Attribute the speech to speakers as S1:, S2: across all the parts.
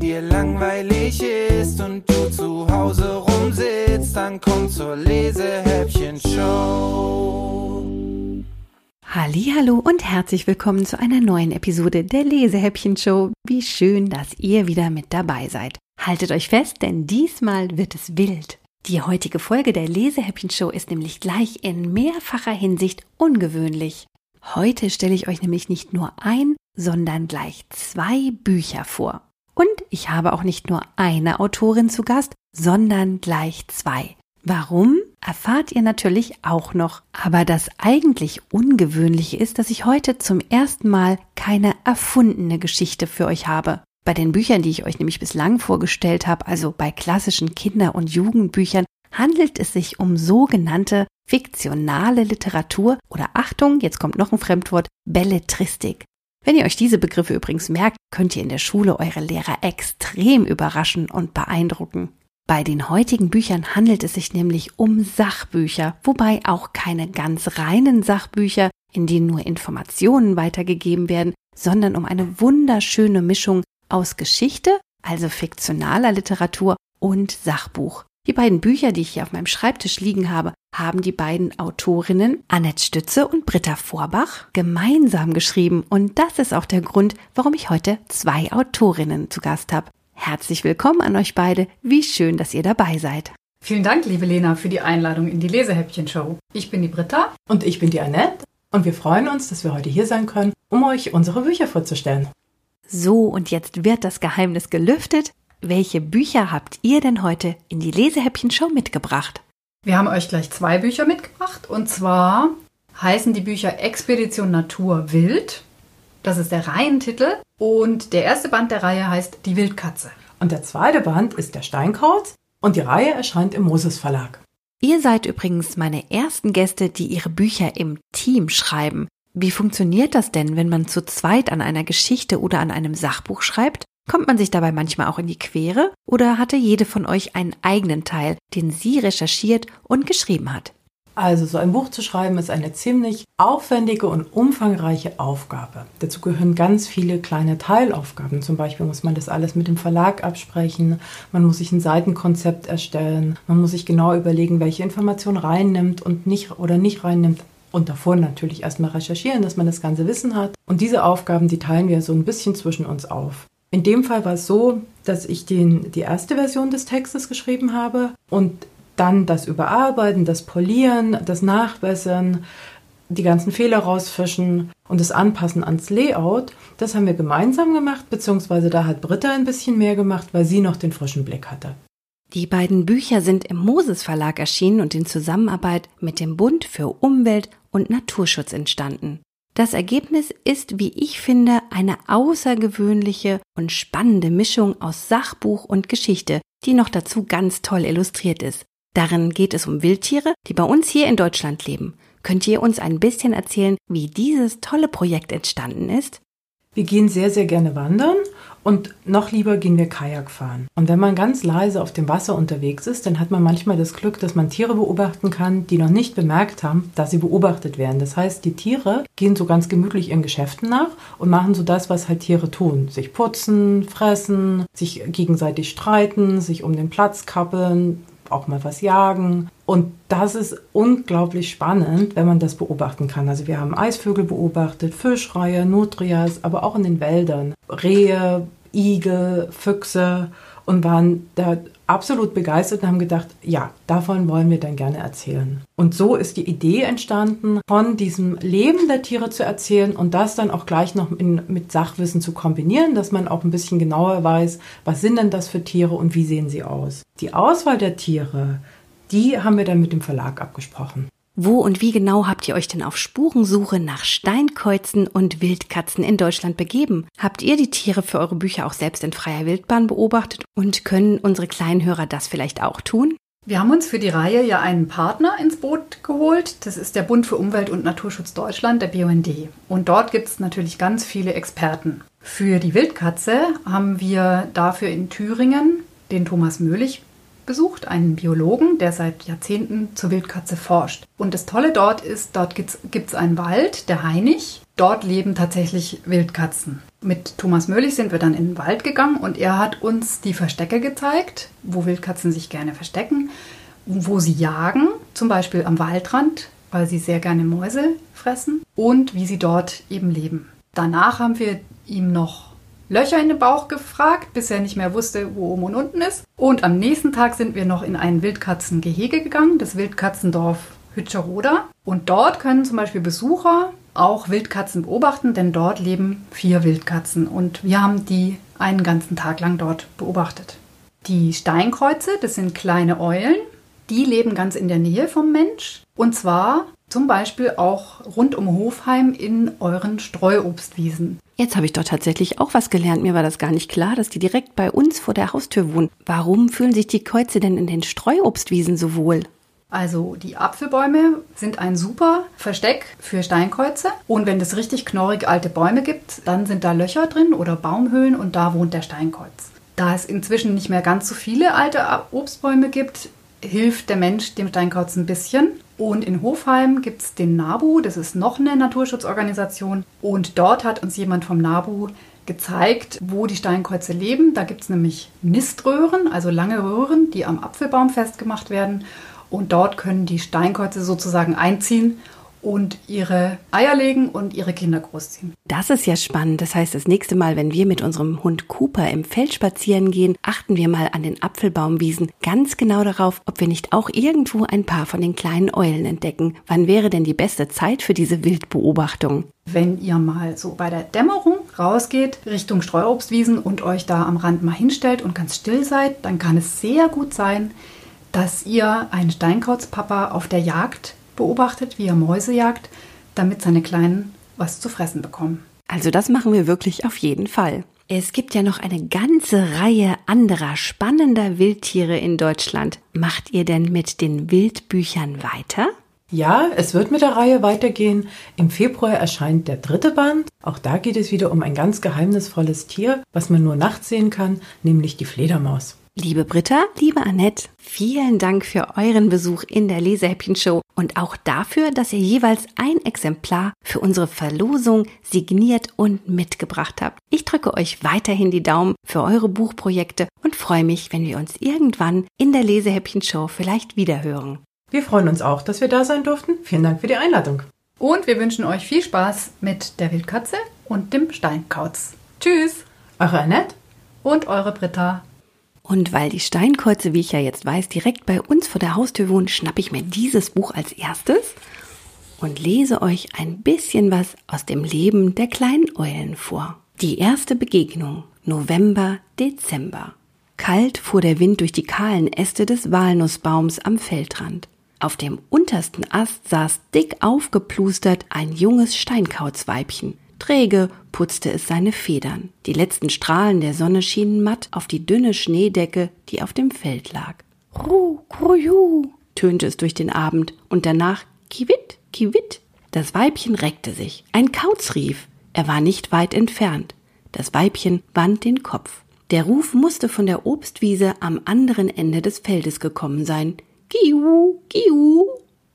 S1: Dir langweilig ist und du zu Hause rumsitzt, dann komm zur Lesehäppchen-Show.
S2: Hallo und herzlich willkommen zu einer neuen Episode der Lesehäppchen Show. Wie schön, dass ihr wieder mit dabei seid. Haltet euch fest, denn diesmal wird es wild. Die heutige Folge der Lesehäppchen Show ist nämlich gleich in mehrfacher Hinsicht ungewöhnlich. Heute stelle ich euch nämlich nicht nur ein, sondern gleich zwei Bücher vor. Und ich habe auch nicht nur eine Autorin zu Gast, sondern gleich zwei. Warum, erfahrt ihr natürlich auch noch. Aber das eigentlich Ungewöhnliche ist, dass ich heute zum ersten Mal keine erfundene Geschichte für euch habe. Bei den Büchern, die ich euch nämlich bislang vorgestellt habe, also bei klassischen Kinder- und Jugendbüchern, handelt es sich um sogenannte fiktionale Literatur oder Achtung, jetzt kommt noch ein Fremdwort, Belletristik. Wenn ihr euch diese Begriffe übrigens merkt, könnt ihr in der Schule eure Lehrer extrem überraschen und beeindrucken. Bei den heutigen Büchern handelt es sich nämlich um Sachbücher, wobei auch keine ganz reinen Sachbücher, in denen nur Informationen weitergegeben werden, sondern um eine wunderschöne Mischung aus Geschichte, also fiktionaler Literatur und Sachbuch. Die beiden Bücher, die ich hier auf meinem Schreibtisch liegen habe, haben die beiden Autorinnen Annette Stütze und Britta Vorbach gemeinsam geschrieben. Und das ist auch der Grund, warum ich heute zwei Autorinnen zu Gast habe. Herzlich willkommen an euch beide. Wie schön, dass ihr dabei seid.
S3: Vielen Dank, liebe Lena, für die Einladung in die Lesehäppchen-Show. Ich bin die Britta.
S4: Und ich bin die Annette. Und wir freuen uns, dass wir heute hier sein können, um euch unsere Bücher vorzustellen.
S2: So, und jetzt wird das Geheimnis gelüftet. Welche Bücher habt ihr denn heute in die Lesehäppchen-Show mitgebracht?
S3: Wir haben euch gleich zwei Bücher mitgebracht. Und zwar heißen die Bücher Expedition Natur Wild. Das ist der Reihentitel. Und der erste Band der Reihe heißt Die Wildkatze.
S4: Und der zweite Band ist der Steinkauz. Und die Reihe erscheint im Moses Verlag.
S2: Ihr seid übrigens meine ersten Gäste, die ihre Bücher im Team schreiben. Wie funktioniert das denn, wenn man zu zweit an einer Geschichte oder an einem Sachbuch schreibt? Kommt man sich dabei manchmal auch in die Quere oder hatte jede von euch einen eigenen Teil, den sie recherchiert und geschrieben hat?
S4: Also so ein Buch zu schreiben ist eine ziemlich aufwendige und umfangreiche Aufgabe. Dazu gehören ganz viele kleine Teilaufgaben. Zum Beispiel muss man das alles mit dem Verlag absprechen, man muss sich ein Seitenkonzept erstellen, man muss sich genau überlegen, welche Informationen reinnimmt und nicht oder nicht reinnimmt. Und davor natürlich erstmal recherchieren, dass man das ganze Wissen hat. Und diese Aufgaben, die teilen wir so ein bisschen zwischen uns auf. In dem Fall war es so, dass ich den, die erste Version des Textes geschrieben habe und dann das Überarbeiten, das Polieren, das Nachbessern, die ganzen Fehler rausfischen und das Anpassen ans Layout, das haben wir gemeinsam gemacht, beziehungsweise da hat Britta ein bisschen mehr gemacht, weil sie noch den frischen Blick hatte.
S2: Die beiden Bücher sind im Moses Verlag erschienen und in Zusammenarbeit mit dem Bund für Umwelt und Naturschutz entstanden. Das Ergebnis ist, wie ich finde, eine außergewöhnliche und spannende Mischung aus Sachbuch und Geschichte, die noch dazu ganz toll illustriert ist. Darin geht es um Wildtiere, die bei uns hier in Deutschland leben. Könnt ihr uns ein bisschen erzählen, wie dieses tolle Projekt entstanden ist?
S4: Wir gehen sehr, sehr gerne wandern und noch lieber gehen wir Kajak fahren. Und wenn man ganz leise auf dem Wasser unterwegs ist, dann hat man manchmal das Glück, dass man Tiere beobachten kann, die noch nicht bemerkt haben, dass sie beobachtet werden. Das heißt, die Tiere gehen so ganz gemütlich ihren Geschäften nach und machen so das, was halt Tiere tun. Sich putzen, fressen, sich gegenseitig streiten, sich um den Platz kappeln, auch mal was jagen. Und das ist unglaublich spannend, wenn man das beobachten kann. Also wir haben Eisvögel beobachtet, Fischreihe, Nutrias, aber auch in den Wäldern. Rehe, Igel, Füchse und waren da absolut begeistert und haben gedacht, ja, davon wollen wir dann gerne erzählen. Und so ist die Idee entstanden, von diesem Leben der Tiere zu erzählen und das dann auch gleich noch in, mit Sachwissen zu kombinieren, dass man auch ein bisschen genauer weiß, was sind denn das für Tiere und wie sehen sie aus. Die Auswahl der Tiere, die haben wir dann mit dem Verlag abgesprochen.
S2: Wo und wie genau habt ihr euch denn auf Spurensuche nach Steinkäuzen und Wildkatzen in Deutschland begeben? Habt ihr die Tiere für eure Bücher auch selbst in freier Wildbahn beobachtet und können unsere kleinen Hörer das vielleicht auch tun?
S3: Wir haben uns für die Reihe ja einen Partner ins Boot geholt. Das ist der Bund für Umwelt und Naturschutz Deutschland, der BUND. Und dort gibt es natürlich ganz viele Experten. Für die Wildkatze haben wir dafür in Thüringen den Thomas Möhlich besucht, einen Biologen, der seit Jahrzehnten zur Wildkatze forscht. Und das Tolle dort ist, dort gibt es einen Wald, der Hainich. Dort leben tatsächlich Wildkatzen. Mit Thomas Möhlich sind wir dann in den Wald gegangen und er hat uns die Verstecke gezeigt, wo Wildkatzen sich gerne verstecken, wo sie jagen, zum Beispiel am Waldrand, weil sie sehr gerne Mäuse fressen und wie sie dort eben leben. Danach haben wir ihm noch Löcher in den Bauch gefragt, bis er nicht mehr wusste, wo oben und unten ist. Und am nächsten Tag sind wir noch in ein Wildkatzengehege gegangen, das Wildkatzendorf Hütscherroda. Und dort können zum Beispiel Besucher auch Wildkatzen beobachten, denn dort leben vier Wildkatzen und wir haben die einen ganzen Tag lang dort beobachtet. Die Steinkreuze, das sind kleine Eulen, die leben ganz in der Nähe vom Mensch und zwar zum Beispiel auch rund um Hofheim in euren Streuobstwiesen.
S2: Jetzt habe ich doch tatsächlich auch was gelernt. Mir war das gar nicht klar, dass die direkt bei uns vor der Haustür wohnen. Warum fühlen sich die Kreuze denn in den Streuobstwiesen so wohl?
S3: Also die Apfelbäume sind ein super Versteck für Steinkreuze. Und wenn es richtig knorrig alte Bäume gibt, dann sind da Löcher drin oder Baumhöhlen und da wohnt der Steinkreuz. Da es inzwischen nicht mehr ganz so viele alte Obstbäume gibt, hilft der Mensch dem Steinkreuz ein bisschen. Und in Hofheim gibt es den NABU, das ist noch eine Naturschutzorganisation. Und dort hat uns jemand vom NABU gezeigt, wo die Steinkreuze leben. Da gibt es nämlich Niströhren, also lange Röhren, die am Apfelbaum festgemacht werden. Und dort können die Steinkreuze sozusagen einziehen und ihre Eier legen und ihre Kinder großziehen.
S2: Das ist ja spannend. Das heißt, das nächste Mal, wenn wir mit unserem Hund Cooper im Feld spazieren gehen, achten wir mal an den Apfelbaumwiesen ganz genau darauf, ob wir nicht auch irgendwo ein paar von den kleinen Eulen entdecken. Wann wäre denn die beste Zeit für diese Wildbeobachtung?
S3: Wenn ihr mal so bei der Dämmerung rausgeht Richtung Streuobstwiesen und euch da am Rand mal hinstellt und ganz still seid, dann kann es sehr gut sein, dass ihr einen Steinkauzpapa auf der Jagd beobachtet, wie er Mäuse jagt, damit seine Kleinen was zu fressen bekommen.
S2: Also das machen wir wirklich auf jeden Fall. Es gibt ja noch eine ganze Reihe anderer spannender Wildtiere in Deutschland. Macht ihr denn mit den Wildbüchern weiter?
S4: Ja, es wird mit der Reihe weitergehen. Im Februar erscheint der dritte Band. Auch da geht es wieder um ein ganz geheimnisvolles Tier, was man nur nachts sehen kann, nämlich die Fledermaus.
S2: Liebe Britta, liebe Annette, vielen Dank für euren Besuch in der Lesehäppchen-Show und auch dafür, dass ihr jeweils ein Exemplar für unsere Verlosung signiert und mitgebracht habt. Ich drücke euch weiterhin die Daumen für eure Buchprojekte und freue mich, wenn wir uns irgendwann in der Lesehäppchen-Show vielleicht wiederhören.
S4: Wir freuen uns auch, dass wir da sein durften. Vielen Dank für die Einladung.
S3: Und wir wünschen euch viel Spaß mit der Wildkatze und dem Steinkauz. Tschüss!
S4: Eure Annette
S3: und eure Britta.
S2: Und weil die Steinkreuze, wie ich ja jetzt weiß, direkt bei uns vor der Haustür wohnen, schnappe ich mir dieses Buch als erstes und lese euch ein bisschen was aus dem Leben der kleinen Eulen vor. Die erste Begegnung, November, Dezember. Kalt fuhr der Wind durch die kahlen Äste des Walnussbaums am Feldrand. Auf dem untersten Ast saß dick aufgeplustert ein junges Steinkauzweibchen. Träge putzte es seine Federn. Die letzten Strahlen der Sonne schienen matt auf die dünne Schneedecke, die auf dem Feld lag. Ru, kruju, tönte es durch den Abend und danach Kiwit, Kiwit. Das Weibchen reckte sich. Ein Kauz rief. Er war nicht weit entfernt. Das Weibchen wand den Kopf. Der Ruf musste von der Obstwiese am anderen Ende des Feldes gekommen sein. Kiu, kiu.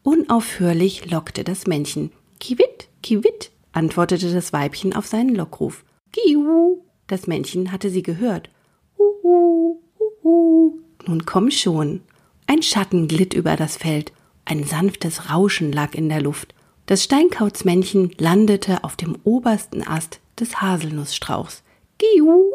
S2: Unaufhörlich lockte das Männchen. Kiwit, kiwit antwortete das Weibchen auf seinen Lockruf. Giu! Das Männchen hatte sie gehört. Huhu, huhu. Nun komm schon. Ein Schatten glitt über das Feld. Ein sanftes Rauschen lag in der Luft. Das Steinkautsmännchen landete auf dem obersten Ast des Haselnussstrauchs. Giu!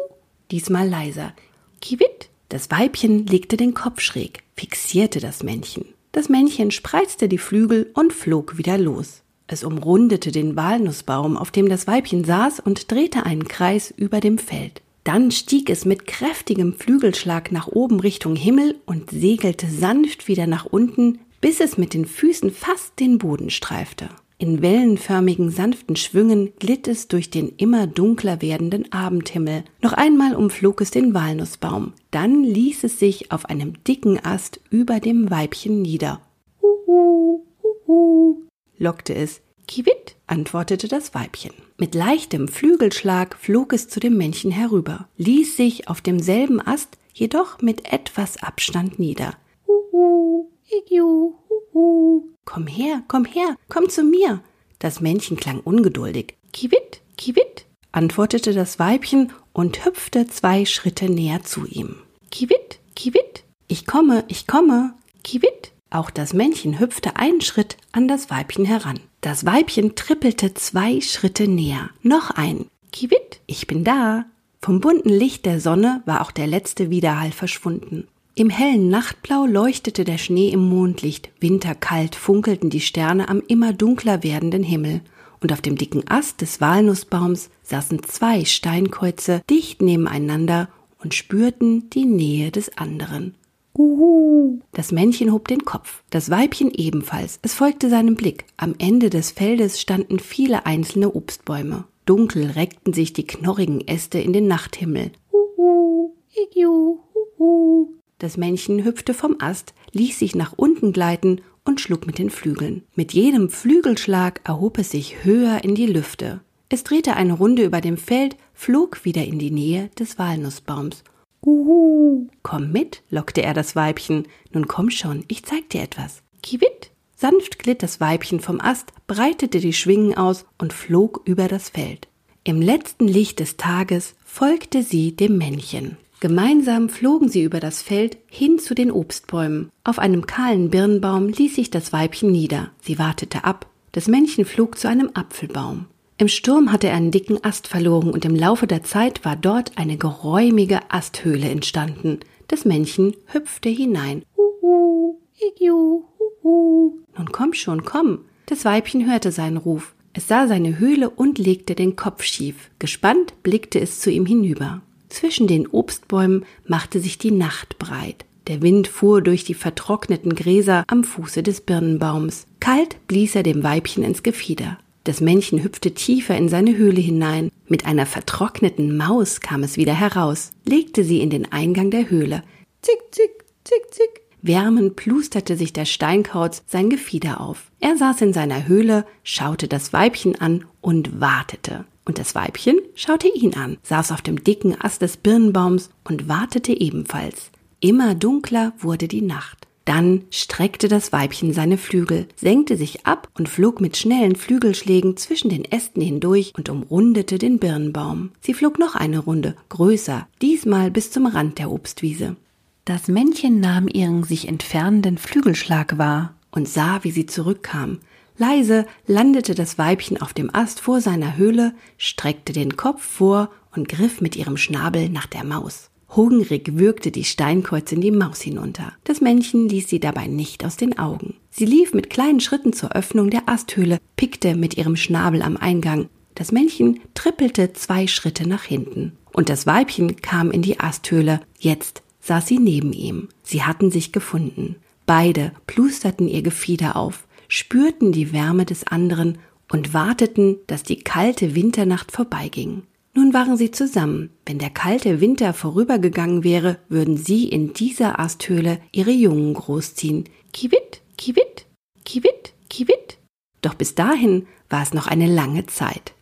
S2: Diesmal leiser. Kiwit! Das Weibchen legte den Kopf schräg, fixierte das Männchen. Das Männchen spreizte die Flügel und flog wieder los. Es umrundete den Walnussbaum, auf dem das Weibchen saß, und drehte einen Kreis über dem Feld. Dann stieg es mit kräftigem Flügelschlag nach oben Richtung Himmel und segelte sanft wieder nach unten, bis es mit den Füßen fast den Boden streifte. In wellenförmigen sanften Schwüngen glitt es durch den immer dunkler werdenden Abendhimmel. Noch einmal umflog es den Walnussbaum. Dann ließ es sich auf einem dicken Ast über dem Weibchen nieder. Huhu, huhu, lockte es. Kiwit, antwortete das Weibchen. Mit leichtem Flügelschlag flog es zu dem Männchen herüber, ließ sich auf demselben Ast jedoch mit etwas Abstand nieder. Huhu, igiu, huhu. Komm her, komm her, komm zu mir. Das Männchen klang ungeduldig. Kiwit, Kiwit, antwortete das Weibchen und hüpfte zwei Schritte näher zu ihm. Kiwit, Kiwit, ich komme, ich komme, Kiwit. Auch das Männchen hüpfte einen Schritt an das Weibchen heran. Das Weibchen trippelte zwei Schritte näher. Noch ein. Kiwit, ich bin da. Vom bunten Licht der Sonne war auch der letzte Widerhall verschwunden. Im hellen Nachtblau leuchtete der Schnee im Mondlicht, winterkalt funkelten die Sterne am immer dunkler werdenden Himmel, und auf dem dicken Ast des Walnussbaums saßen zwei Steinkreuze dicht nebeneinander und spürten die Nähe des anderen. Uhu. Das Männchen hob den Kopf, das Weibchen ebenfalls. Es folgte seinem Blick. Am Ende des Feldes standen viele einzelne Obstbäume. Dunkel reckten sich die knorrigen Äste in den Nachthimmel. Uhu, igiu, uhu. Das Männchen hüpfte vom Ast, ließ sich nach unten gleiten und schlug mit den Flügeln. Mit jedem Flügelschlag erhob es sich höher in die Lüfte. Es drehte eine Runde über dem Feld, flog wieder in die Nähe des Walnussbaums Uhu. Komm mit, lockte er das Weibchen. Nun komm schon, ich zeig dir etwas. Kiwit. Sanft glitt das Weibchen vom Ast, breitete die Schwingen aus und flog über das Feld. Im letzten Licht des Tages folgte sie dem Männchen. Gemeinsam flogen sie über das Feld hin zu den Obstbäumen. Auf einem kahlen Birnbaum ließ sich das Weibchen nieder. Sie wartete ab. Das Männchen flog zu einem Apfelbaum. Im Sturm hatte er einen dicken Ast verloren und im Laufe der Zeit war dort eine geräumige Asthöhle entstanden. Das Männchen hüpfte hinein. Huhu, igiu, huhu. Nun komm schon, komm. Das Weibchen hörte seinen Ruf. Es sah seine Höhle und legte den Kopf schief. Gespannt blickte es zu ihm hinüber. Zwischen den Obstbäumen machte sich die Nacht breit. Der Wind fuhr durch die vertrockneten Gräser am Fuße des Birnenbaums. Kalt blies er dem Weibchen ins Gefieder. Das Männchen hüpfte tiefer in seine Höhle hinein. Mit einer vertrockneten Maus kam es wieder heraus, legte sie in den Eingang der Höhle. Zick, zick, zick, zick. Wärmend plusterte sich der Steinkauz sein Gefieder auf. Er saß in seiner Höhle, schaute das Weibchen an und wartete. Und das Weibchen schaute ihn an, saß auf dem dicken Ast des Birnbaums und wartete ebenfalls. Immer dunkler wurde die Nacht. Dann streckte das Weibchen seine Flügel, senkte sich ab und flog mit schnellen Flügelschlägen zwischen den Ästen hindurch und umrundete den Birnbaum. Sie flog noch eine Runde, größer, diesmal bis zum Rand der Obstwiese. Das Männchen nahm ihren sich entfernenden Flügelschlag wahr und sah, wie sie zurückkam. Leise landete das Weibchen auf dem Ast vor seiner Höhle, streckte den Kopf vor und griff mit ihrem Schnabel nach der Maus. Hungrig würgte die Steinkreuze in die Maus hinunter. Das Männchen ließ sie dabei nicht aus den Augen. Sie lief mit kleinen Schritten zur Öffnung der Asthöhle, pickte mit ihrem Schnabel am Eingang. Das Männchen trippelte zwei Schritte nach hinten. Und das Weibchen kam in die Asthöhle. Jetzt saß sie neben ihm. Sie hatten sich gefunden. Beide plusterten ihr Gefieder auf, spürten die Wärme des anderen und warteten, dass die kalte Winternacht vorbeiging. Nun waren sie zusammen. Wenn der kalte Winter vorübergegangen wäre, würden sie in dieser Asthöhle ihre Jungen großziehen. Kiwit, kiwit, kiwit, kiwit. Doch bis dahin war es noch eine lange Zeit.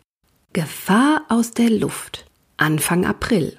S2: Gefahr aus der Luft. Anfang April.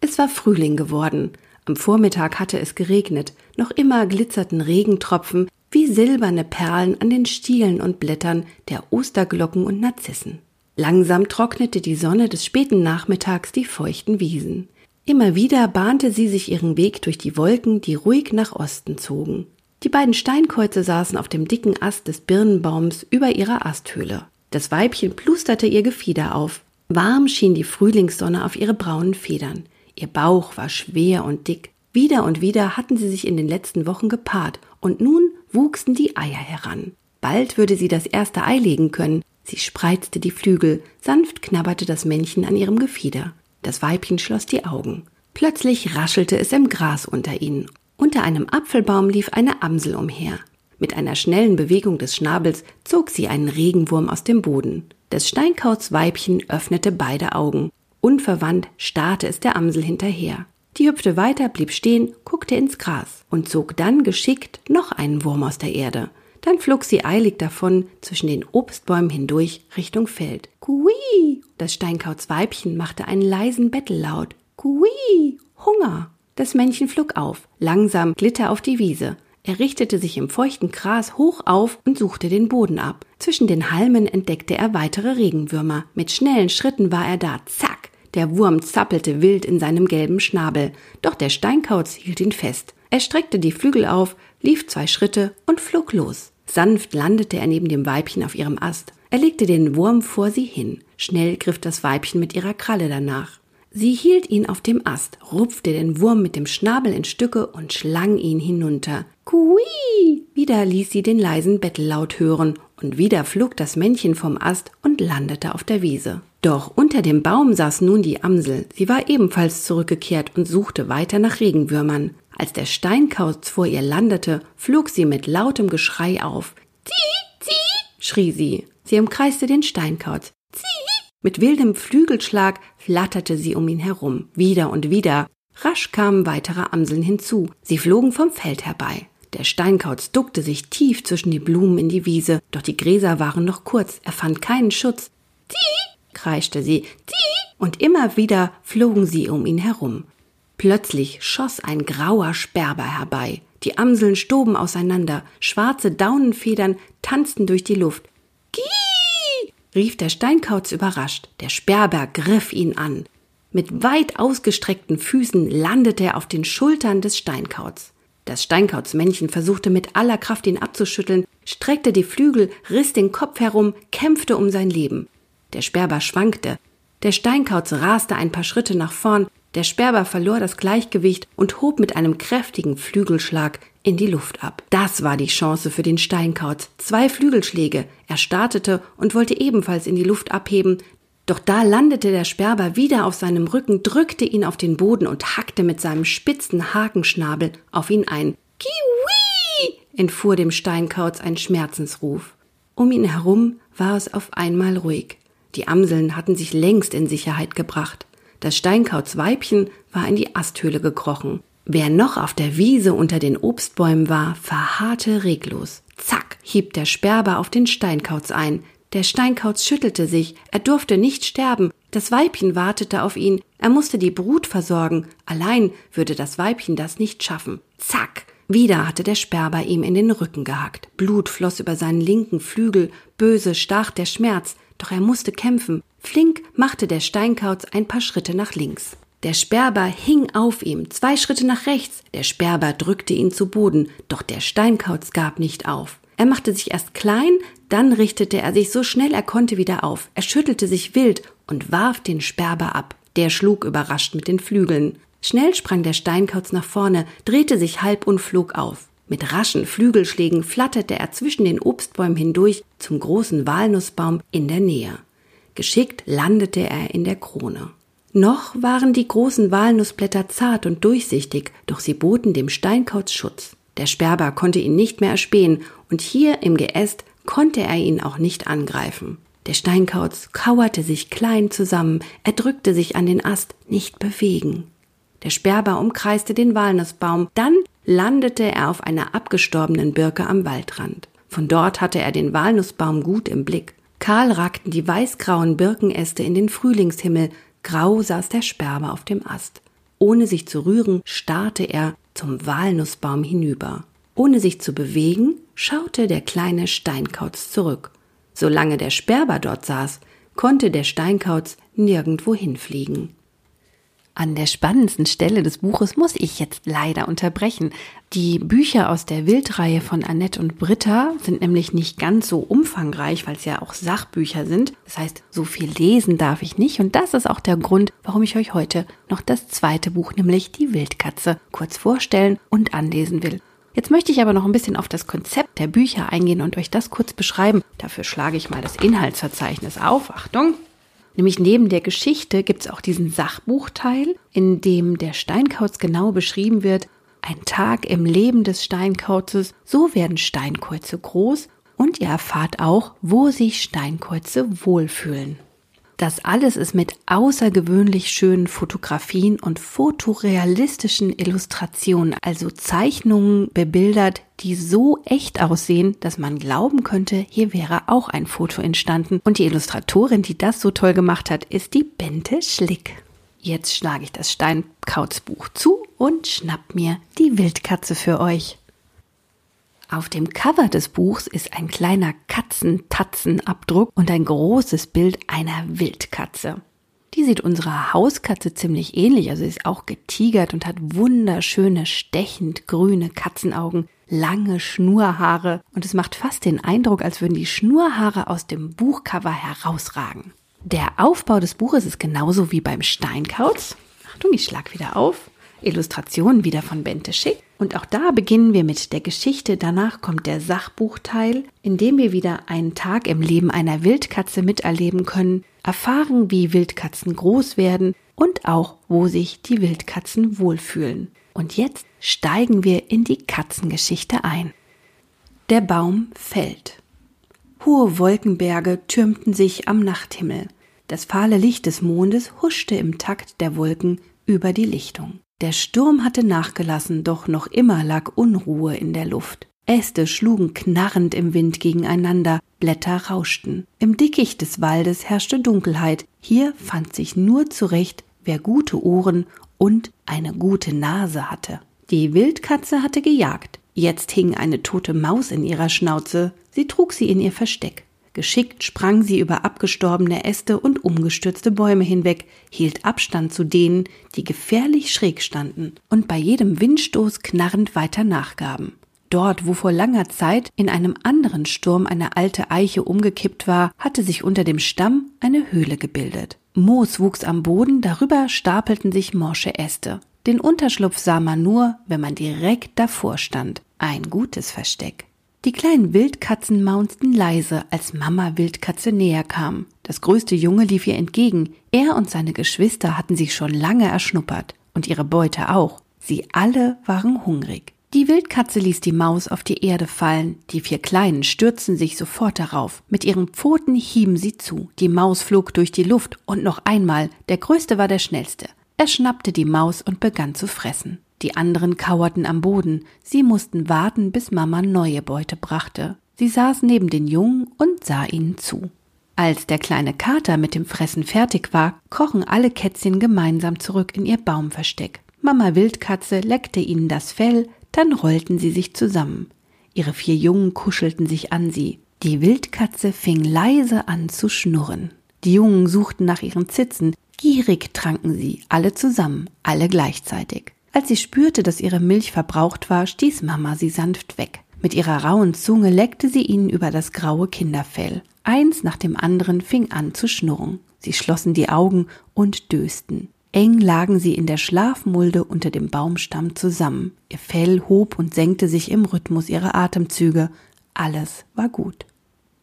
S2: Es war Frühling geworden. Am Vormittag hatte es geregnet. Noch immer glitzerten Regentropfen wie silberne Perlen an den Stielen und Blättern der Osterglocken und Narzissen. Langsam trocknete die Sonne des späten Nachmittags die feuchten Wiesen. Immer wieder bahnte sie sich ihren Weg durch die Wolken, die ruhig nach Osten zogen. Die beiden Steinkreuze saßen auf dem dicken Ast des Birnenbaums über ihrer Asthöhle. Das Weibchen plusterte ihr Gefieder auf. Warm schien die Frühlingssonne auf ihre braunen Federn. Ihr Bauch war schwer und dick. Wieder und wieder hatten sie sich in den letzten Wochen gepaart, und nun wuchsen die Eier heran. Bald würde sie das erste Ei legen können, Sie spreizte die Flügel, sanft knabberte das Männchen an ihrem Gefieder. Das Weibchen schloss die Augen. Plötzlich raschelte es im Gras unter ihnen. Unter einem Apfelbaum lief eine Amsel umher. Mit einer schnellen Bewegung des Schnabels zog sie einen Regenwurm aus dem Boden. Das Steinkautsweibchen öffnete beide Augen. Unverwandt starrte es der Amsel hinterher. Die hüpfte weiter, blieb stehen, guckte ins Gras und zog dann geschickt noch einen Wurm aus der Erde. Dann flog sie eilig davon zwischen den Obstbäumen hindurch Richtung Feld. Kui! Das Steinkautsweibchen machte einen leisen Bettellaut. Kui! Hunger! Das Männchen flog auf. Langsam glitt er auf die Wiese. Er richtete sich im feuchten Gras hoch auf und suchte den Boden ab. Zwischen den Halmen entdeckte er weitere Regenwürmer. Mit schnellen Schritten war er da. Zack! Der Wurm zappelte wild in seinem gelben Schnabel. Doch der Steinkauz hielt ihn fest. Er streckte die Flügel auf, lief zwei Schritte und flog los. Sanft landete er neben dem Weibchen auf ihrem Ast. Er legte den Wurm vor sie hin. Schnell griff das Weibchen mit ihrer Kralle danach. Sie hielt ihn auf dem Ast, rupfte den Wurm mit dem Schnabel in Stücke und schlang ihn hinunter. Kui! Wieder ließ sie den leisen Bettellaut hören, und wieder flog das Männchen vom Ast und landete auf der Wiese. Doch unter dem Baum saß nun die Amsel. Sie war ebenfalls zurückgekehrt und suchte weiter nach Regenwürmern. Als der Steinkauz vor ihr landete, flog sie mit lautem Geschrei auf. Zieh, zieh, schrie sie. Sie umkreiste den Steinkauz. Zieh! Mit wildem Flügelschlag flatterte sie um ihn herum, wieder und wieder. Rasch kamen weitere Amseln hinzu. Sie flogen vom Feld herbei. Der Steinkauz duckte sich tief zwischen die Blumen in die Wiese, doch die Gräser waren noch kurz, er fand keinen Schutz. Zieh! kreischte sie. Zieh! Und immer wieder flogen sie um ihn herum. Plötzlich schoss ein grauer Sperber herbei. Die Amseln stoben auseinander, schwarze Daunenfedern tanzten durch die Luft. Gie! rief der Steinkauz überrascht. Der Sperber griff ihn an. Mit weit ausgestreckten Füßen landete er auf den Schultern des Steinkauz. Das Steinkautsmännchen versuchte mit aller Kraft ihn abzuschütteln, streckte die Flügel, riss den Kopf herum, kämpfte um sein Leben. Der Sperber schwankte. Der Steinkauz raste ein paar Schritte nach vorn, der Sperber verlor das Gleichgewicht und hob mit einem kräftigen Flügelschlag in die Luft ab. Das war die Chance für den Steinkauz. Zwei Flügelschläge. Er startete und wollte ebenfalls in die Luft abheben, doch da landete der Sperber wieder auf seinem Rücken, drückte ihn auf den Boden und hackte mit seinem spitzen Hakenschnabel auf ihn ein. Kiwi! entfuhr dem Steinkauz ein Schmerzensruf. Um ihn herum war es auf einmal ruhig. Die Amseln hatten sich längst in Sicherheit gebracht. Das Steinkautsweibchen war in die Asthöhle gekrochen. Wer noch auf der Wiese unter den Obstbäumen war, verharrte reglos. Zack, hieb der Sperber auf den Steinkauz ein. Der Steinkauz schüttelte sich, er durfte nicht sterben, das Weibchen wartete auf ihn, er musste die Brut versorgen, allein würde das Weibchen das nicht schaffen. Zack! Wieder hatte der Sperber ihm in den Rücken gehackt. Blut floss über seinen linken Flügel, böse stach der Schmerz, doch er musste kämpfen. Flink machte der Steinkauz ein paar Schritte nach links. Der Sperber hing auf ihm, zwei Schritte nach rechts. Der Sperber drückte ihn zu Boden, doch der Steinkauz gab nicht auf. Er machte sich erst klein, dann richtete er sich so schnell er konnte wieder auf. Er schüttelte sich wild und warf den Sperber ab. Der schlug überrascht mit den Flügeln. Schnell sprang der Steinkauz nach vorne, drehte sich halb und flog auf. Mit raschen Flügelschlägen flatterte er zwischen den Obstbäumen hindurch zum großen Walnussbaum in der Nähe. Geschickt landete er in der Krone. Noch waren die großen Walnussblätter zart und durchsichtig, doch sie boten dem Steinkauz Schutz. Der Sperber konnte ihn nicht mehr erspähen, und hier im Geäst konnte er ihn auch nicht angreifen. Der Steinkauz kauerte sich klein zusammen, er drückte sich an den Ast, nicht bewegen. Der Sperber umkreiste den Walnussbaum, dann landete er auf einer abgestorbenen Birke am Waldrand. Von dort hatte er den Walnussbaum gut im Blick. Kahl ragten die weißgrauen Birkenäste in den Frühlingshimmel, grau saß der Sperber auf dem Ast. Ohne sich zu rühren, starrte er zum Walnussbaum hinüber. Ohne sich zu bewegen, schaute der kleine Steinkauz zurück. Solange der Sperber dort saß, konnte der Steinkauz nirgendwo hinfliegen. An der spannendsten Stelle des Buches muss ich jetzt leider unterbrechen. Die Bücher aus der Wildreihe von Annette und Britta sind nämlich nicht ganz so umfangreich, weil es ja auch Sachbücher sind. Das heißt, so viel lesen darf ich nicht. Und das ist auch der Grund, warum ich euch heute noch das zweite Buch, nämlich Die Wildkatze, kurz vorstellen und anlesen will. Jetzt möchte ich aber noch ein bisschen auf das Konzept der Bücher eingehen und euch das kurz beschreiben. Dafür schlage ich mal das Inhaltsverzeichnis auf. Achtung! Nämlich neben der Geschichte gibt es auch diesen Sachbuchteil, in dem der Steinkauz genau beschrieben wird. Ein Tag im Leben des Steinkauzes, so werden Steinkäuze groß und ihr erfahrt auch, wo sich Steinkäuze wohlfühlen. Das alles ist mit außergewöhnlich schönen Fotografien und fotorealistischen Illustrationen, also Zeichnungen bebildert, die so echt aussehen, dass man glauben könnte, hier wäre auch ein Foto entstanden. Und die Illustratorin, die das so toll gemacht hat, ist die Bente Schlick. Jetzt schlage ich das Steinkautsbuch zu und schnapp mir die Wildkatze für euch. Auf dem Cover des Buchs ist ein kleiner Katzentatzenabdruck und ein großes Bild einer Wildkatze. Die sieht unserer Hauskatze ziemlich ähnlich, also ist auch getigert und hat wunderschöne, stechend grüne Katzenaugen, lange Schnurhaare und es macht fast den Eindruck, als würden die Schnurhaare aus dem Buchcover herausragen. Der Aufbau des Buches ist genauso wie beim Steinkauz. Achtung, ich schlag wieder auf. Illustrationen wieder von Bente Schick. Und auch da beginnen wir mit der Geschichte. Danach kommt der Sachbuchteil, in dem wir wieder einen Tag im Leben einer Wildkatze miterleben können, erfahren, wie Wildkatzen groß werden und auch, wo sich die Wildkatzen wohlfühlen. Und jetzt steigen wir in die Katzengeschichte ein. Der Baum fällt. Hohe Wolkenberge türmten sich am Nachthimmel. Das fahle Licht des Mondes huschte im Takt der Wolken über die Lichtung. Der Sturm hatte nachgelassen, doch noch immer lag Unruhe in der Luft. Äste schlugen knarrend im Wind gegeneinander, Blätter rauschten. Im Dickicht des Waldes herrschte Dunkelheit. Hier fand sich nur zurecht, wer gute Ohren und eine gute Nase hatte. Die Wildkatze hatte gejagt. Jetzt hing eine tote Maus in ihrer Schnauze. Sie trug sie in ihr Versteck. Geschickt sprang sie über abgestorbene Äste und umgestürzte Bäume hinweg, hielt Abstand zu denen, die gefährlich schräg standen und bei jedem Windstoß knarrend weiter nachgaben. Dort, wo vor langer Zeit in einem anderen Sturm eine alte Eiche umgekippt war, hatte sich unter dem Stamm eine Höhle gebildet. Moos wuchs am Boden, darüber stapelten sich morsche Äste. Den Unterschlupf sah man nur, wenn man direkt davor stand. Ein gutes Versteck. Die kleinen Wildkatzen maunzten leise, als Mama Wildkatze näher kam. Das größte Junge lief ihr entgegen. Er und seine Geschwister hatten sich schon lange erschnuppert. Und ihre Beute auch. Sie alle waren hungrig. Die Wildkatze ließ die Maus auf die Erde fallen. Die vier Kleinen stürzten sich sofort darauf. Mit ihren Pfoten hieben sie zu. Die Maus flog durch die Luft und noch einmal. Der Größte war der Schnellste. Er schnappte die Maus und begann zu fressen. Die anderen kauerten am Boden. Sie mussten warten, bis Mama neue Beute brachte. Sie saß neben den Jungen und sah ihnen zu. Als der kleine Kater mit dem Fressen fertig war, krochen alle Kätzchen gemeinsam zurück in ihr Baumversteck. Mama Wildkatze leckte ihnen das Fell, dann rollten sie sich zusammen. Ihre vier Jungen kuschelten sich an sie. Die Wildkatze fing leise an zu schnurren. Die Jungen suchten nach ihren Zitzen, gierig tranken sie, alle zusammen, alle gleichzeitig. Als sie spürte, dass ihre Milch verbraucht war, stieß Mama sie sanft weg. Mit ihrer rauen Zunge leckte sie ihnen über das graue Kinderfell. Eins nach dem anderen fing an zu schnurren. Sie schlossen die Augen und dösten. Eng lagen sie in der Schlafmulde unter dem Baumstamm zusammen. Ihr Fell hob und senkte sich im Rhythmus ihrer Atemzüge. Alles war gut.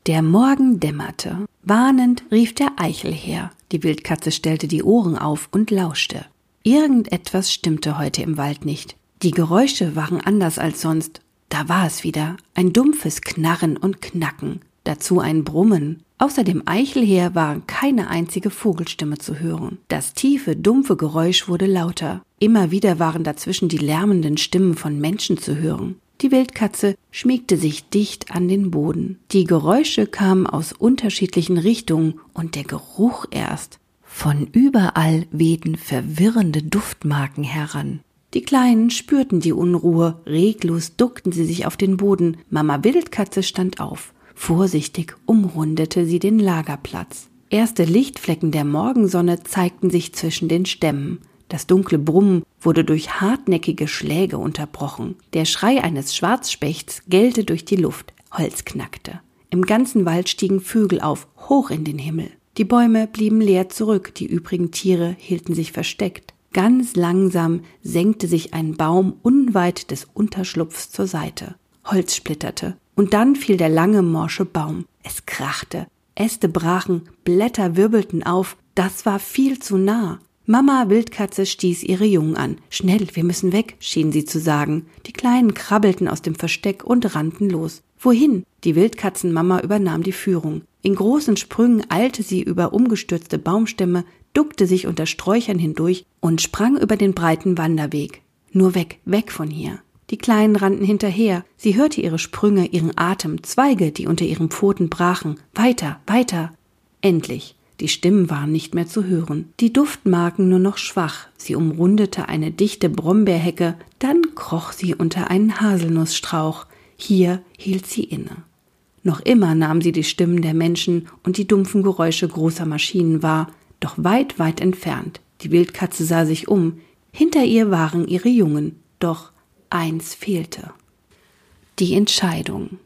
S2: Der Morgen dämmerte. Warnend rief der Eichel her. Die Wildkatze stellte die Ohren auf und lauschte. Irgendetwas stimmte heute im Wald nicht. Die Geräusche waren anders als sonst. Da war es wieder, ein dumpfes Knarren und Knacken, dazu ein Brummen. Außer dem Eichelheer war keine einzige Vogelstimme zu hören. Das tiefe, dumpfe Geräusch wurde lauter. Immer wieder waren dazwischen die lärmenden Stimmen von Menschen zu hören. Die Wildkatze schmiegte sich dicht an den Boden. Die Geräusche kamen aus unterschiedlichen Richtungen und der Geruch erst. Von überall wehten verwirrende Duftmarken heran. Die Kleinen spürten die Unruhe, reglos duckten sie sich auf den Boden. Mama Wildkatze stand auf. Vorsichtig umrundete sie den Lagerplatz. Erste Lichtflecken der Morgensonne zeigten sich zwischen den Stämmen. Das dunkle Brummen wurde durch hartnäckige Schläge unterbrochen. Der Schrei eines Schwarzspechts gellte durch die Luft. Holz knackte. Im ganzen Wald stiegen Vögel auf, hoch in den Himmel. Die Bäume blieben leer zurück, die übrigen Tiere hielten sich versteckt. Ganz langsam senkte sich ein Baum unweit des Unterschlupfs zur Seite. Holz splitterte. Und dann fiel der lange morsche Baum. Es krachte. Äste brachen, Blätter wirbelten auf. Das war viel zu nah. Mama Wildkatze stieß ihre Jungen an. Schnell, wir müssen weg, schien sie zu sagen. Die Kleinen krabbelten aus dem Versteck und rannten los. Wohin? Die Wildkatzenmama übernahm die Führung. In großen Sprüngen eilte sie über umgestürzte Baumstämme, duckte sich unter Sträuchern hindurch und sprang über den breiten Wanderweg. Nur weg, weg von hier. Die Kleinen rannten hinterher. Sie hörte ihre Sprünge, ihren Atem, Zweige, die unter ihren Pfoten brachen. Weiter, weiter. Endlich. Die Stimmen waren nicht mehr zu hören. Die Duftmarken nur noch schwach. Sie umrundete eine dichte Brombeerhecke, dann kroch sie unter einen Haselnussstrauch. Hier hielt sie inne. Noch immer nahm sie die Stimmen der Menschen und die dumpfen Geräusche großer Maschinen wahr, doch weit, weit entfernt. Die Wildkatze sah sich um. Hinter ihr waren ihre Jungen, doch eins fehlte. Die Entscheidung.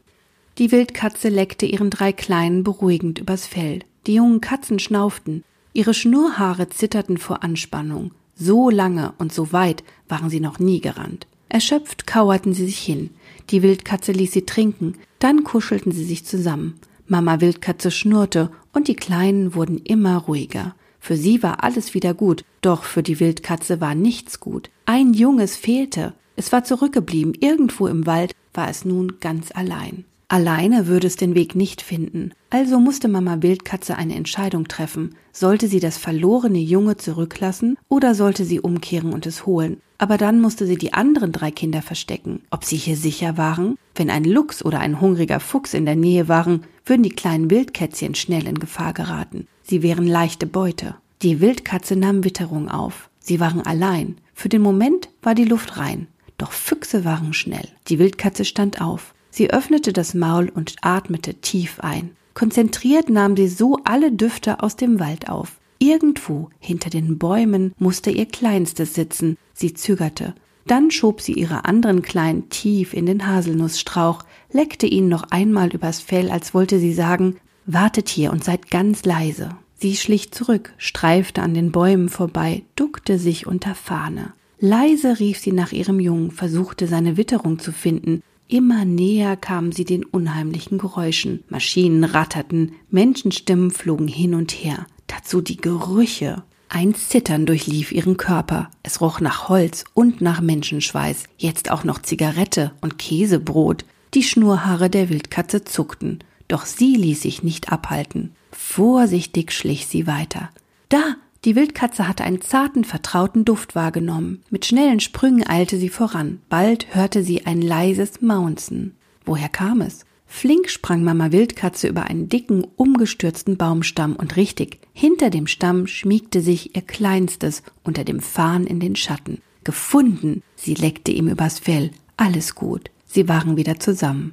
S2: Die Wildkatze leckte ihren drei Kleinen beruhigend übers Fell. Die jungen Katzen schnauften. Ihre Schnurrhaare zitterten vor Anspannung. So lange und so weit waren sie noch nie gerannt. Erschöpft kauerten sie sich hin. Die Wildkatze ließ sie trinken, dann kuschelten sie sich zusammen. Mama Wildkatze schnurrte und die Kleinen wurden immer ruhiger. Für sie war alles wieder gut, doch für die Wildkatze war nichts gut. Ein Junges fehlte. Es war zurückgeblieben, irgendwo im Wald war es nun ganz allein. Alleine würde es den Weg nicht finden. Also musste Mama Wildkatze eine Entscheidung treffen. Sollte sie das verlorene Junge zurücklassen oder sollte sie umkehren und es holen? Aber dann musste sie die anderen drei Kinder verstecken. Ob sie hier sicher waren? Wenn ein Luchs oder ein hungriger Fuchs in der Nähe waren, würden die kleinen Wildkätzchen schnell in Gefahr geraten. Sie wären leichte Beute. Die Wildkatze nahm Witterung auf. Sie waren allein. Für den Moment war die Luft rein. Doch Füchse waren schnell. Die Wildkatze stand auf. Sie öffnete das Maul und atmete tief ein. Konzentriert nahm sie so alle Düfte aus dem Wald auf. Irgendwo hinter den Bäumen musste ihr Kleinstes sitzen. Sie zögerte. Dann schob sie ihre anderen Kleinen tief in den Haselnussstrauch, leckte ihn noch einmal übers Fell, als wollte sie sagen, wartet hier und seid ganz leise. Sie schlich zurück, streifte an den Bäumen vorbei, duckte sich unter Fahne. Leise rief sie nach ihrem Jungen, versuchte seine Witterung zu finden, Immer näher kamen sie den unheimlichen Geräuschen. Maschinen ratterten, Menschenstimmen flogen hin und her. Dazu die Gerüche. Ein Zittern durchlief ihren Körper. Es roch nach Holz und nach Menschenschweiß. Jetzt auch noch Zigarette und Käsebrot. Die Schnurhaare der Wildkatze zuckten. Doch sie ließ sich nicht abhalten. Vorsichtig schlich sie weiter. Da, die Wildkatze hatte einen zarten, vertrauten Duft wahrgenommen. Mit schnellen Sprüngen eilte sie voran. Bald hörte sie ein leises Maunzen. Woher kam es? Flink sprang Mama Wildkatze über einen dicken, umgestürzten Baumstamm und richtig, hinter dem Stamm schmiegte sich ihr Kleinstes unter dem Farn in den Schatten. Gefunden! Sie leckte ihm übers Fell. Alles gut. Sie waren wieder zusammen.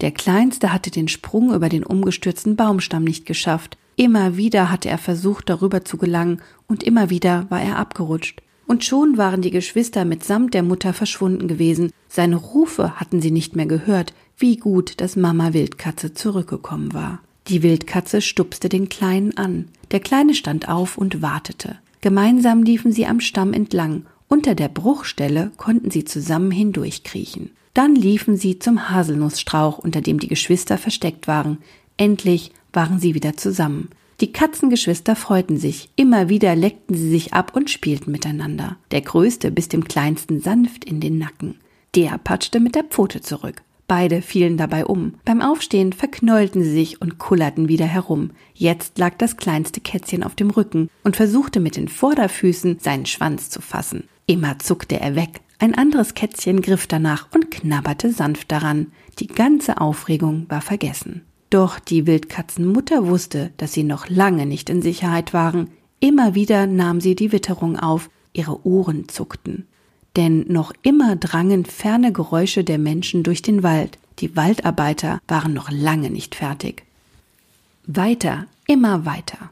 S2: Der Kleinste hatte den Sprung über den umgestürzten Baumstamm nicht geschafft. Immer wieder hatte er versucht, darüber zu gelangen, und immer wieder war er abgerutscht. Und schon waren die Geschwister mitsamt der Mutter verschwunden gewesen. Seine Rufe hatten sie nicht mehr gehört. Wie gut, dass Mama Wildkatze zurückgekommen war. Die Wildkatze stupste den Kleinen an. Der Kleine stand auf und wartete. Gemeinsam liefen sie am Stamm entlang. Unter der Bruchstelle konnten sie zusammen hindurchkriechen. Dann liefen sie zum Haselnussstrauch, unter dem die Geschwister versteckt waren. Endlich waren sie wieder zusammen. Die Katzengeschwister freuten sich, immer wieder leckten sie sich ab und spielten miteinander. Der Größte biss dem Kleinsten sanft in den Nacken. Der patschte mit der Pfote zurück. Beide fielen dabei um. Beim Aufstehen verknäulten sie sich und kullerten wieder herum. Jetzt lag das kleinste Kätzchen auf dem Rücken und versuchte mit den Vorderfüßen seinen Schwanz zu fassen. Immer zuckte er weg. Ein anderes Kätzchen griff danach und knabberte sanft daran. Die ganze Aufregung war vergessen. Doch die Wildkatzenmutter wusste, dass sie noch lange nicht in Sicherheit waren. Immer wieder nahm sie die Witterung auf, ihre Ohren zuckten. Denn noch immer drangen ferne Geräusche der Menschen durch den Wald. Die Waldarbeiter waren noch lange nicht fertig. Weiter, immer weiter.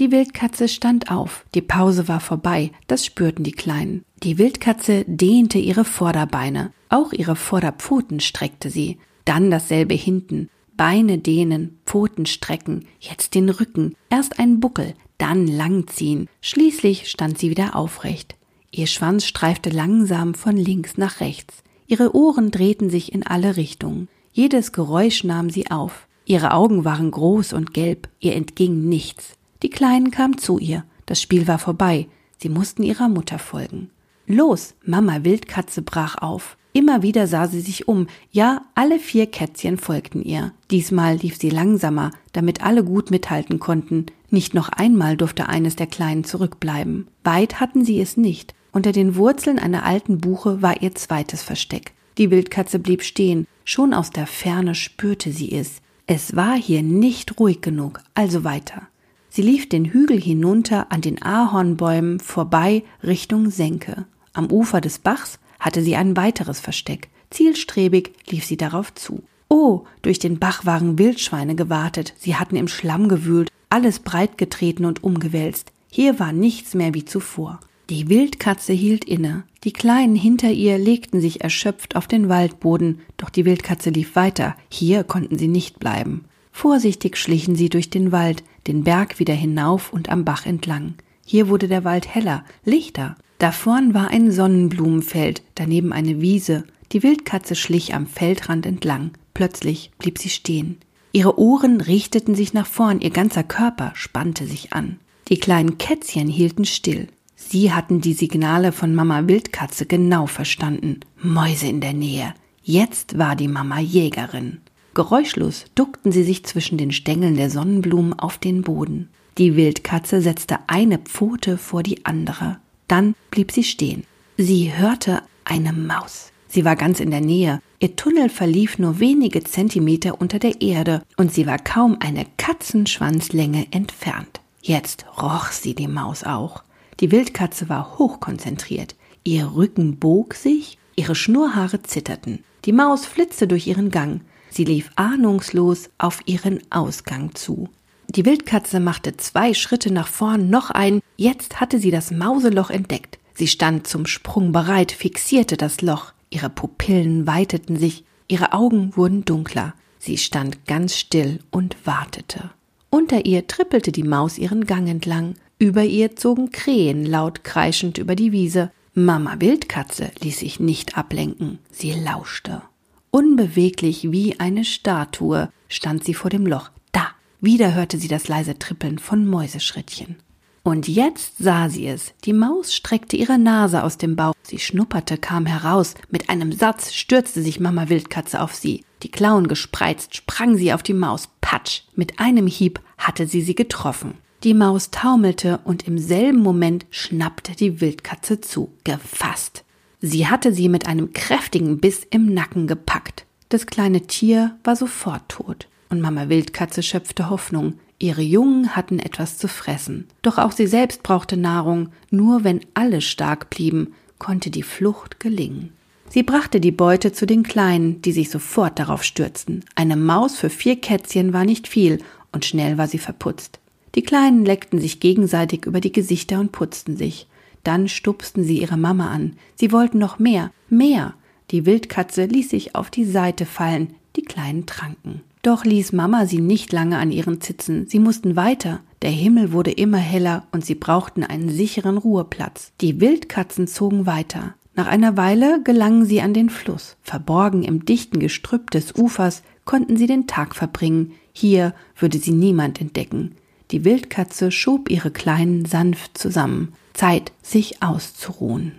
S2: Die Wildkatze stand auf. Die Pause war vorbei, das spürten die Kleinen. Die Wildkatze dehnte ihre Vorderbeine, auch ihre Vorderpfoten streckte sie. Dann dasselbe hinten. Beine dehnen, Pfoten strecken, jetzt den Rücken, erst einen Buckel, dann langziehen. Schließlich stand sie wieder aufrecht. Ihr Schwanz streifte langsam von links nach rechts. Ihre Ohren drehten sich in alle Richtungen. Jedes Geräusch nahm sie auf. Ihre Augen waren groß und gelb, ihr entging nichts. Die Kleinen kamen zu ihr. Das Spiel war vorbei. Sie mussten ihrer Mutter folgen. Los, Mama Wildkatze brach auf. Immer wieder sah sie sich um. Ja, alle vier Kätzchen folgten ihr. Diesmal lief sie langsamer, damit alle gut mithalten konnten. Nicht noch einmal durfte eines der Kleinen zurückbleiben. Weit hatten sie es nicht. Unter den Wurzeln einer alten Buche war ihr zweites Versteck. Die Wildkatze blieb stehen. Schon aus der Ferne spürte sie es. Es war hier nicht ruhig genug, also weiter. Sie lief den Hügel hinunter an den Ahornbäumen vorbei Richtung Senke. Am Ufer des Bachs hatte sie ein weiteres Versteck. Zielstrebig lief sie darauf zu. Oh, durch den Bach waren Wildschweine gewartet, sie hatten im Schlamm gewühlt, alles breit getreten und umgewälzt. Hier war nichts mehr wie zuvor. Die Wildkatze hielt inne. Die Kleinen hinter ihr legten sich erschöpft auf den Waldboden, doch die Wildkatze lief weiter. Hier konnten sie nicht bleiben. Vorsichtig schlichen sie durch den Wald, den Berg wieder hinauf und am Bach entlang. Hier wurde der Wald heller, lichter. Da vorn war ein Sonnenblumenfeld, daneben eine Wiese. Die Wildkatze schlich am Feldrand entlang. Plötzlich blieb sie stehen. Ihre Ohren richteten sich nach vorn, ihr ganzer Körper spannte sich an. Die kleinen Kätzchen hielten still. Sie hatten die Signale von Mama Wildkatze genau verstanden. Mäuse in der Nähe. Jetzt war die Mama Jägerin. Geräuschlos duckten sie sich zwischen den Stängeln der Sonnenblumen auf den Boden. Die Wildkatze setzte eine Pfote vor die andere. Dann blieb sie stehen. Sie hörte eine Maus. Sie war ganz in der Nähe. Ihr Tunnel verlief nur wenige Zentimeter unter der Erde und sie war kaum eine Katzenschwanzlänge entfernt. Jetzt roch sie die Maus auch. Die Wildkatze war hochkonzentriert. Ihr Rücken bog sich, ihre Schnurrhaare zitterten. Die Maus flitzte durch ihren Gang. Sie lief ahnungslos auf ihren Ausgang zu. Die Wildkatze machte zwei Schritte nach vorn, noch ein. Jetzt hatte sie das Mauseloch entdeckt. Sie stand zum Sprung bereit, fixierte das Loch. Ihre Pupillen weiteten sich, ihre Augen wurden dunkler. Sie stand ganz still und wartete. Unter ihr trippelte die Maus ihren Gang entlang. Über ihr zogen Krähen laut kreischend über die Wiese. Mama Wildkatze ließ sich nicht ablenken. Sie lauschte. Unbeweglich wie eine Statue stand sie vor dem Loch. Da, wieder hörte sie das leise Trippeln von Mäuseschrittchen. Und jetzt sah sie es. Die Maus streckte ihre Nase aus dem Bauch. Sie schnupperte, kam heraus. Mit einem Satz stürzte sich Mama Wildkatze auf sie. Die Klauen gespreizt, sprang sie auf die Maus. Patsch! Mit einem Hieb hatte sie sie getroffen. Die Maus taumelte und im selben Moment schnappte die Wildkatze zu. Gefasst. Sie hatte sie mit einem kräftigen Biss im Nacken gepackt. Das kleine Tier war sofort tot. Und Mama Wildkatze schöpfte Hoffnung. Ihre Jungen hatten etwas zu fressen. Doch auch sie selbst brauchte Nahrung. Nur wenn alle stark blieben, konnte die Flucht gelingen. Sie brachte die Beute zu den Kleinen, die sich sofort darauf stürzten. Eine Maus für vier Kätzchen war nicht viel, und schnell war sie verputzt. Die Kleinen leckten sich gegenseitig über die Gesichter und putzten sich. Dann stupsten sie ihre Mama an. Sie wollten noch mehr, mehr. Die Wildkatze ließ sich auf die Seite fallen, die Kleinen tranken. Doch ließ Mama sie nicht lange an ihren Zitzen. Sie mussten weiter. Der Himmel wurde immer heller und sie brauchten einen sicheren Ruheplatz. Die Wildkatzen zogen weiter. Nach einer Weile gelangen sie an den Fluss. Verborgen im dichten Gestrüpp des Ufers konnten sie den Tag verbringen. Hier würde sie niemand entdecken. Die Wildkatze schob ihre Kleinen sanft zusammen. Zeit, sich auszuruhen.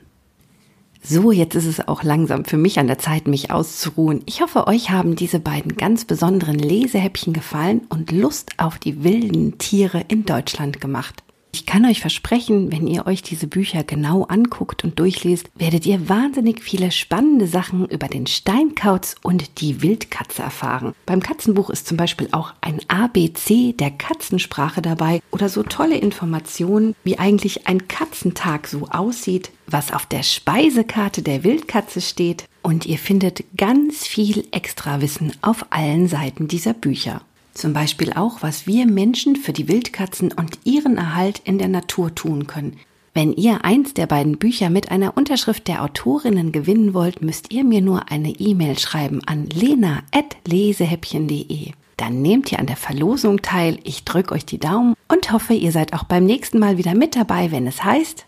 S2: So, jetzt ist es auch langsam für mich an der Zeit, mich auszuruhen. Ich hoffe, euch haben diese beiden ganz besonderen Lesehäppchen gefallen und Lust auf die wilden Tiere in Deutschland gemacht. Ich kann euch versprechen, wenn ihr euch diese Bücher genau anguckt und durchlest, werdet ihr wahnsinnig viele spannende Sachen über den Steinkauz und die Wildkatze erfahren. Beim Katzenbuch ist zum Beispiel auch ein ABC der Katzensprache dabei oder so tolle Informationen, wie eigentlich ein Katzentag so aussieht, was auf der Speisekarte der Wildkatze steht und ihr findet ganz viel Extrawissen auf allen Seiten dieser Bücher. Zum Beispiel auch, was wir Menschen für die Wildkatzen und ihren Erhalt in der Natur tun können. Wenn ihr eins der beiden Bücher mit einer Unterschrift der Autorinnen gewinnen wollt, müsst ihr mir nur eine E-Mail schreiben an lena.lesehäppchen.de. Dann nehmt ihr an der Verlosung teil. Ich drücke euch die Daumen und hoffe, ihr seid auch beim nächsten Mal wieder mit dabei, wenn es heißt.